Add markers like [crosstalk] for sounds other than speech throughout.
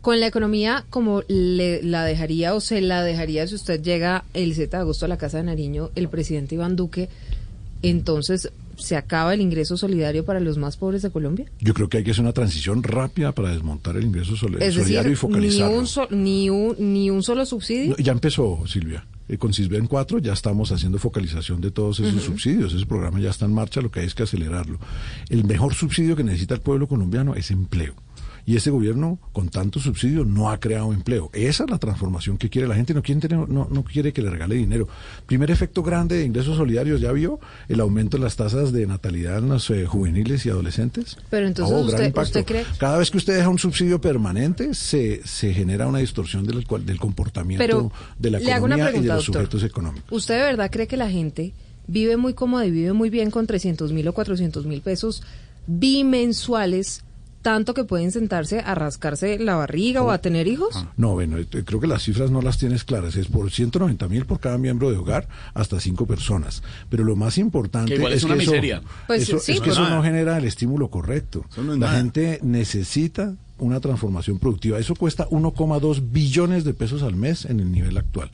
con la economía como le, la dejaría o se la dejaría si usted llega el 7 de agosto a la Casa de Nariño, el presidente Iván Duque, entonces se acaba el ingreso solidario para los más pobres de Colombia. Yo creo que hay que hacer una transición rápida para desmontar el ingreso sol- Es solidario y ni focalizarlo. un, so- ni, un, ni un solo subsidio. No, ya empezó, Silvia. Eh, con CISBEN 4 ya estamos haciendo focalización de todos esos subsidios. Ese programa ya está en marcha, lo que hay es que acelerarlo. El mejor subsidio que necesita el pueblo colombiano es empleo. Y este gobierno, con tanto subsidio, no ha creado empleo. Esa es la transformación que quiere la gente. No quiere, tener- no, no quiere que le regale dinero. Primer efecto grande de ingresos solidarios, ¿ya vio? El aumento de las tasas de natalidad en los eh, juveniles y adolescentes. Pero entonces Oh, usted- cree- Cada vez que usted deja un subsidio permanente, se, se genera una distorsión del, del comportamiento Pero de la economía y de los doctor. sujetos económicos. ¿Usted de verdad cree que la gente vive muy cómoda y vive muy bien con 300 mil o 400 mil pesos bimensuales, tanto que pueden sentarse a rascarse la barriga o a tener hijos? No, bueno, eh, creo que las cifras no las tienes claras. Es por 190 mil por cada miembro de hogar, hasta cinco personas. Pero lo más importante Que igual es es una que eso, miseria. Pues eso- sí, es que eso nada. no genera el estímulo correcto. No la nada. gente necesita una transformación productiva. Eso cuesta 1,2 billones de pesos al mes en el nivel actual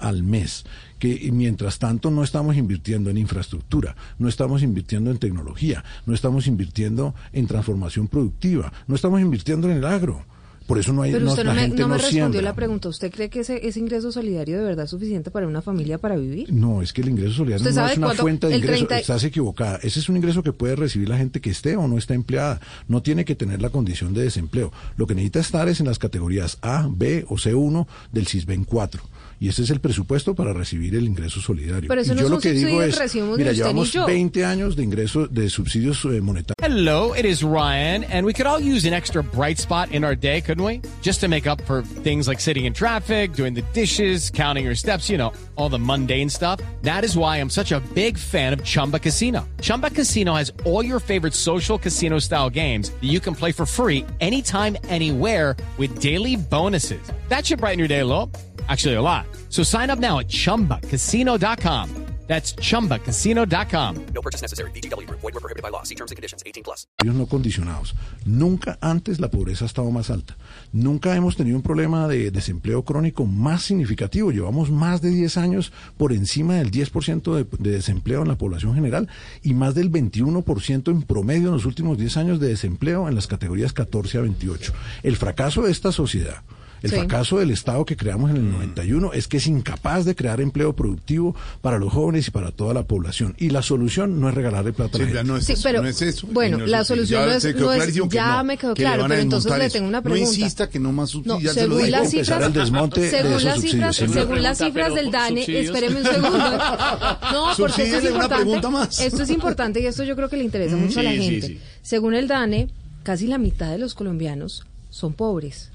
al mes, que mientras tanto no estamos invirtiendo en infraestructura, no estamos invirtiendo en tecnología, no estamos invirtiendo en transformación productiva, no estamos invirtiendo en el agro. Por eso no hay Pero no- usted no la me, gente no me no respondió siembra. la pregunta. ¿Usted cree que ese, ese ingreso solidario de verdad es suficiente para una familia para vivir? No, es que el ingreso solidario ¿Usted no es una fuente de ingreso. 30 Estás equivocada. Ese es un ingreso que puede recibir la gente que esté o no está empleada. No tiene que tener la condición de desempleo. Lo que necesita estar es en las categorías A, B o C1 del CISBEN 4. Y ese es el presupuesto para recibir el ingreso solidario. Pero eso y no yo es lo un que digo que es, mira, llevamos yo. 20 años de ingresos de subsidios eh, monetarios. Hello, it is Ryan, and we could all use an extra bright spot in our day, couldn't we? Just to make up for things like sitting in traffic, doing the dishes, counting your steps, you know, all the mundane stuff. That is why I'm such a big fan of Chumba Casino. Chumba Casino has all your favorite social casino style games that you can play for free anytime, anywhere with daily bonuses. That should brighten your day a little. Actually, a lot. So sign up now at chumbacasino.com. That's chumbacasino.com. No purchase necessary. BGW. Void were prohibited by law. See terms and conditions. 18 plus. no condicionados. Nunca antes la pobreza ha estado más alta. Nunca hemos tenido un problema de desempleo crónico más significativo. Llevamos más de 10 años por encima del 10% de, de desempleo en la población general y más del 21% en promedio en los últimos 10 años de desempleo en las categorías 14 a 28. El fracaso de esta sociedad. El Sí. fracaso del Estado que creamos en el 91 es que es incapaz de crear empleo productivo para los jóvenes y para toda la población. Y la solución no es regalarle plata a la gente. no es Sí, eso, pero, no es eso. bueno, no la solución no es- no es- clarísimo que ya no, me quedó claro, pero entonces le tengo una No pregunta. insista que no más subsidios, No, según las cifras, el desmonte de según esos las cifras, según las cifras del DANE, subsidios. espéreme un segundo. [laughs] No, porque esto es importante. Esto es importante y esto yo creo que le interesa mucho a la sí, sí, gente. sí. Según el DANE, casi la mitad de los colombianos son pobres.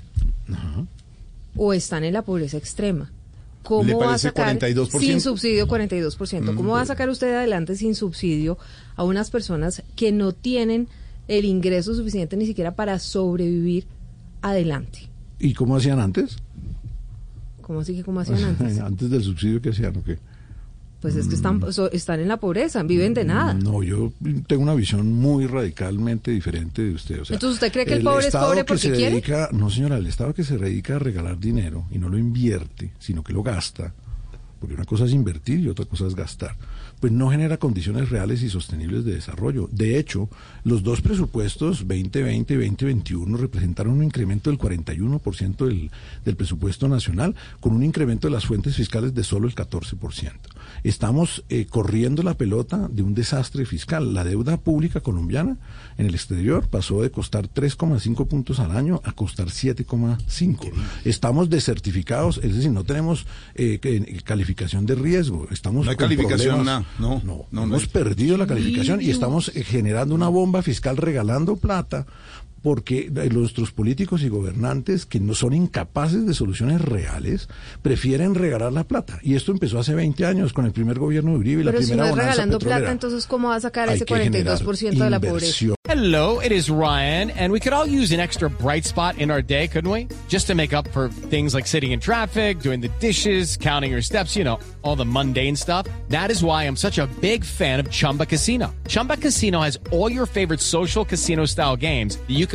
O están en la pobreza extrema. ¿Cómo ¿Le va a sacar 42%? sin subsidio 42%? ¿Cómo va a sacar usted adelante sin subsidio a unas personas que no tienen el ingreso suficiente ni siquiera para sobrevivir adelante? ¿Y cómo hacían antes? ¿Cómo así que cómo hacían [laughs] antes? Antes del subsidio que hacían, ¿o qué? Pues es que están, so- están en la pobreza, viven de nada. No, yo tengo una visión muy radicalmente diferente de usted. o sea, Entonces, ¿usted cree que el pobre es Estado pobre que porque se quiere? dedica- no, señora, el Estado que se dedica a regalar dinero y no lo invierte, sino que lo gasta, porque una cosa es invertir y otra cosa es gastar, pues no genera condiciones reales y sostenibles de desarrollo. De hecho, los dos presupuestos 2020 y 2021 representaron un incremento del 41% del, del presupuesto nacional, con un incremento de las fuentes fiscales de solo el 14%. Estamos eh, corriendo la pelota de un desastre fiscal. La deuda pública colombiana en el exterior pasó de costar 3,5 puntos al año a costar 7,5. Estamos desertificados, es decir, no tenemos eh, que- calificación calificación de riesgo. Estamos No hay con calificación, problemas. no, no, no, no, no hemos perdido la calificación y estamos generando una bomba fiscal regalando plata porque nuestros políticos y gobernantes que no son incapaces de soluciones reales prefieren regalar la plata. Y esto empezó hace 20 años con el primer gobierno de Uribe y la Pero si primera no es bonanza regalando petrolera. plata, entonces ¿cómo va a sacar Hay ese que generar 42% de la pobreza? Hello, it is Ryan, and we could all use an extra bright spot in our day, couldn't we? Just to make up for things like sitting in traffic, doing the dishes, counting your steps, you know, all the mundane stuff. That is why I'm such a big fan of Chumba Casino. Chumba Casino has all your favorite social casino style games that you can